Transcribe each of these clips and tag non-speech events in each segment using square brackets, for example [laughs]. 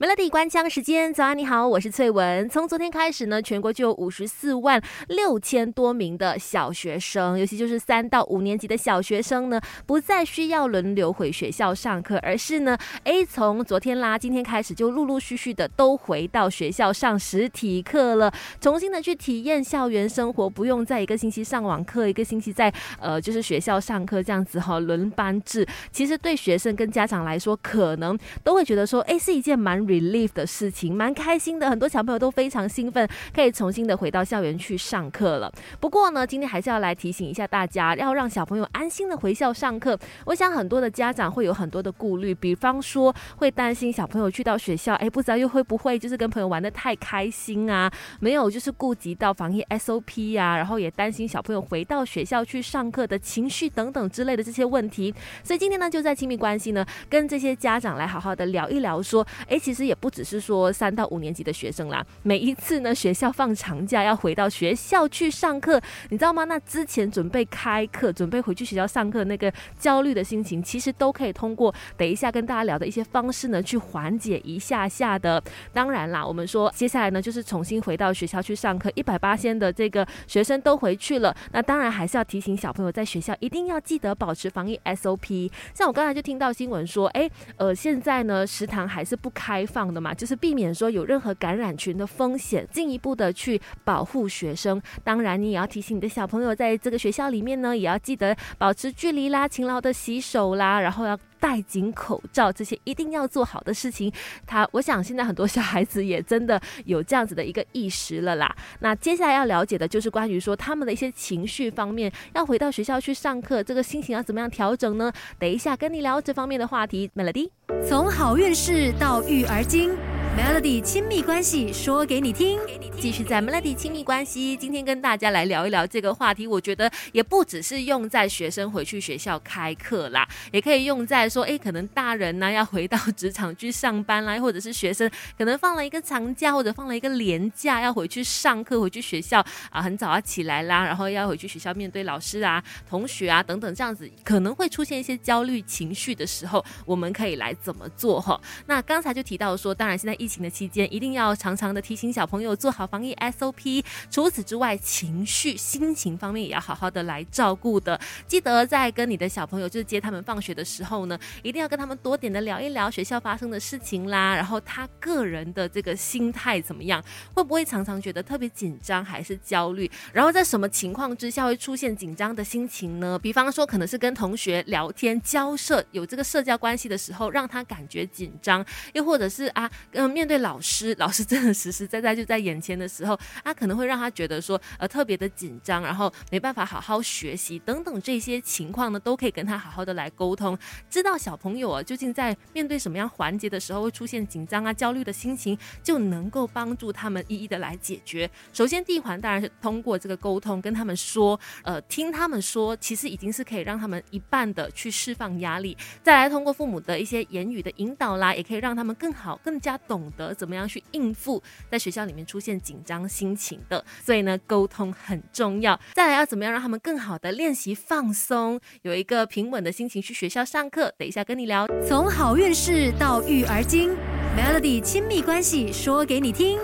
Melody 关枪时间，早安你好，我是翠文。从昨天开始呢，全国就有五十四万六千多名的小学生，尤其就是三到五年级的小学生呢，不再需要轮流回学校上课，而是呢，诶，从昨天啦，今天开始就陆陆续续的都回到学校上实体课了，重新的去体验校园生活，不用在一个星期上网课，一个星期在呃就是学校上课这样子哈，轮班制。其实对学生跟家长来说，可能都会觉得说，诶，是一件蛮。Relief 的事情蛮开心的，很多小朋友都非常兴奋，可以重新的回到校园去上课了。不过呢，今天还是要来提醒一下大家，要让小朋友安心的回校上课。我想很多的家长会有很多的顾虑，比方说会担心小朋友去到学校，哎，不知道又会不会就是跟朋友玩的太开心啊，没有就是顾及到防疫 SOP 呀，然后也担心小朋友回到学校去上课的情绪等等之类的这些问题。所以今天呢，就在亲密关系呢，跟这些家长来好好的聊一聊，说，哎，其实。也不只是说三到五年级的学生啦，每一次呢学校放长假要回到学校去上课，你知道吗？那之前准备开课、准备回去学校上课那个焦虑的心情，其实都可以通过等一下跟大家聊的一些方式呢去缓解一下下的。当然啦，我们说接下来呢就是重新回到学校去上课，一百八千的这个学生都回去了，那当然还是要提醒小朋友在学校一定要记得保持防疫 SOP。像我刚才就听到新闻说，哎，呃，现在呢食堂还是不开。放的嘛，就是避免说有任何感染群的风险，进一步的去保护学生。当然，你也要提醒你的小朋友，在这个学校里面呢，也要记得保持距离啦，勤劳的洗手啦，然后要戴紧口罩，这些一定要做好的事情。他，我想现在很多小孩子也真的有这样子的一个意识了啦。那接下来要了解的就是关于说他们的一些情绪方面，要回到学校去上课，这个心情要怎么样调整呢？等一下跟你聊这方面的话题，Melody。从好运势到育儿经。Melody 亲密关系说给你听，继续在 Melody 亲密关系，今天跟大家来聊一聊这个话题。我觉得也不只是用在学生回去学校开课啦，也可以用在说，哎，可能大人呢 [laughs] 要回到职场去上班啦，或者是学生可能放了一个长假或者放了一个年假要回去上课，回去学校啊，很早要起来啦，然后要回去学校面对老师啊、同学啊等等，这样子可能会出现一些焦虑情绪的时候，我们可以来怎么做哈？那刚才就提到说，当然现在。疫情的期间，一定要常常的提醒小朋友做好防疫 SOP。除此之外，情绪、心情方面也要好好的来照顾的。记得在跟你的小朋友就是接他们放学的时候呢，一定要跟他们多点的聊一聊学校发生的事情啦。然后他个人的这个心态怎么样？会不会常常觉得特别紧张还是焦虑？然后在什么情况之下会出现紧张的心情呢？比方说，可能是跟同学聊天交涉有这个社交关系的时候，让他感觉紧张；又或者是啊，跟面对老师，[laughs] 老师真的实实在在就在眼前的时候，他可能会让他觉得说，呃，特别的紧张，然后没办法好好学习等等这些情况呢，都可以跟他好好的来沟通，知道小朋友啊究竟在面对什么样环节的时候会出现紧张啊、焦虑的心情，就能够帮助他们一一的来解决。首先第一环当然是通过这个沟通，跟他们说，呃，听他们说，其实已经是可以让他们一半的去释放压力。再来通过父母的一些言语的引导啦，也可以让他们更好、更加懂。懂得怎么样去应付在学校里面出现紧张心情的，所以呢，沟通很重要。再来要怎么样让他们更好的练习放松，有一个平稳的心情去学校上课。等一下跟你聊，从好运势到育儿经，Melody 亲密关系说给你听。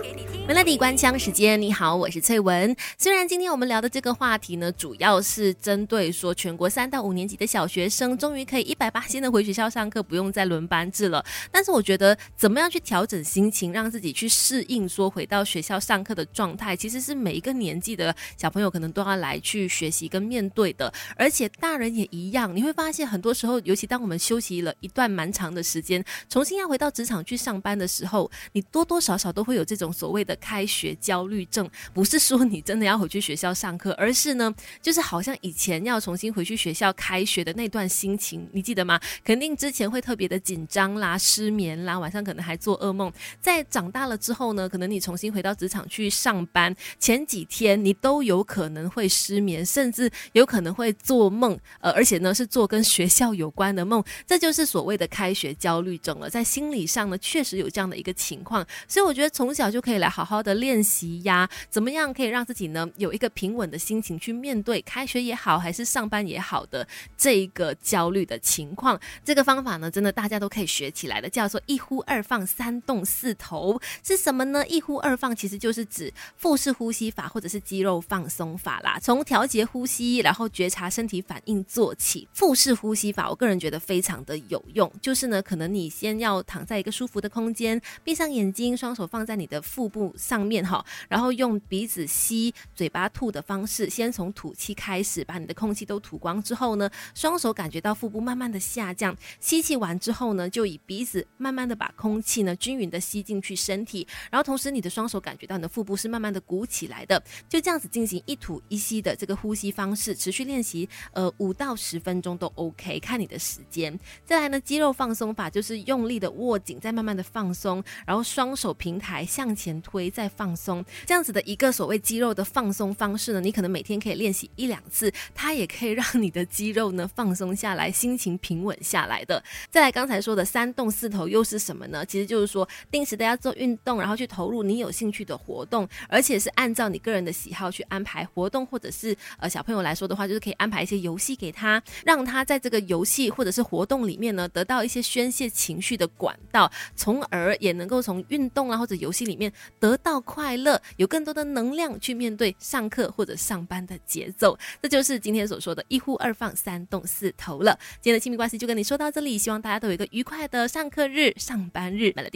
Melody 关枪时间，你好，我是翠文。虽然今天我们聊的这个话题呢，主要是针对说全国三到五年级的小学生终于可以一百八千的回学校上课，不用再轮班制了。但是我觉得，怎么样去调整心情，让自己去适应说回到学校上课的状态，其实是每一个年纪的小朋友可能都要来去学习跟面对的。而且大人也一样，你会发现很多时候，尤其当我们休息了一段蛮长的时间，重新要回到职场去上班的时候，你多多少少都会有这种所谓的。开学焦虑症不是说你真的要回去学校上课，而是呢，就是好像以前要重新回去学校开学的那段心情，你记得吗？肯定之前会特别的紧张啦、失眠啦，晚上可能还做噩梦。在长大了之后呢，可能你重新回到职场去上班，前几天你都有可能会失眠，甚至有可能会做梦，呃，而且呢是做跟学校有关的梦，这就是所谓的开学焦虑症了。在心理上呢，确实有这样的一个情况，所以我觉得从小就可以来好。好的练习呀？怎么样可以让自己呢有一个平稳的心情去面对开学也好，还是上班也好的这一个焦虑的情况？这个方法呢，真的大家都可以学起来的，叫做一呼二放三动四头是什么呢？一呼二放其实就是指腹式呼吸法或者是肌肉放松法啦。从调节呼吸，然后觉察身体反应做起。腹式呼吸法，我个人觉得非常的有用。就是呢，可能你先要躺在一个舒服的空间，闭上眼睛，双手放在你的腹部上面哈，然后用鼻子吸、嘴巴吐的方式，先从吐气开始，把你的空气都吐光之后呢，双手感觉到腹部慢慢的下降，吸气完之后呢，就以鼻子慢慢的把空气呢均匀的吸进去身体，然后同时你的双手感觉到你的腹部是慢慢的鼓起来的，就这样子进行一吐一吸的这个呼吸方式，持续练习呃五到十分钟都 OK，看你的时间。再来呢，肌肉放松法就是用力的握紧，再慢慢的放松，然后双手平抬向前推，再放松，这样子的一个所谓肌肉的放松方式呢，你可能每天可以练习一两次，它也可以让你的肌肉呢放松下来，心情平稳下来的。[laughs] 再来刚才说的三动四头又是什么呢？其实就是说定时大家做运动，然后去投入你有兴趣的活动，而且是按照你个人的喜好去安排活动，或者是呃小朋友来说的话，就是可以安排一些游戏给他，让他在这个游戏或者是活动里面呢得到一些宣泄情绪的管道，从从而也能够从运动啊或者游戏里面得到快乐，有更多的能量去面对上课或者上班的节奏。这就是今天所说的一呼二放三动四投了。今天的亲密关系就跟你说到这里，希望大家都有一个愉快的上课日、上班日。美乐蒂。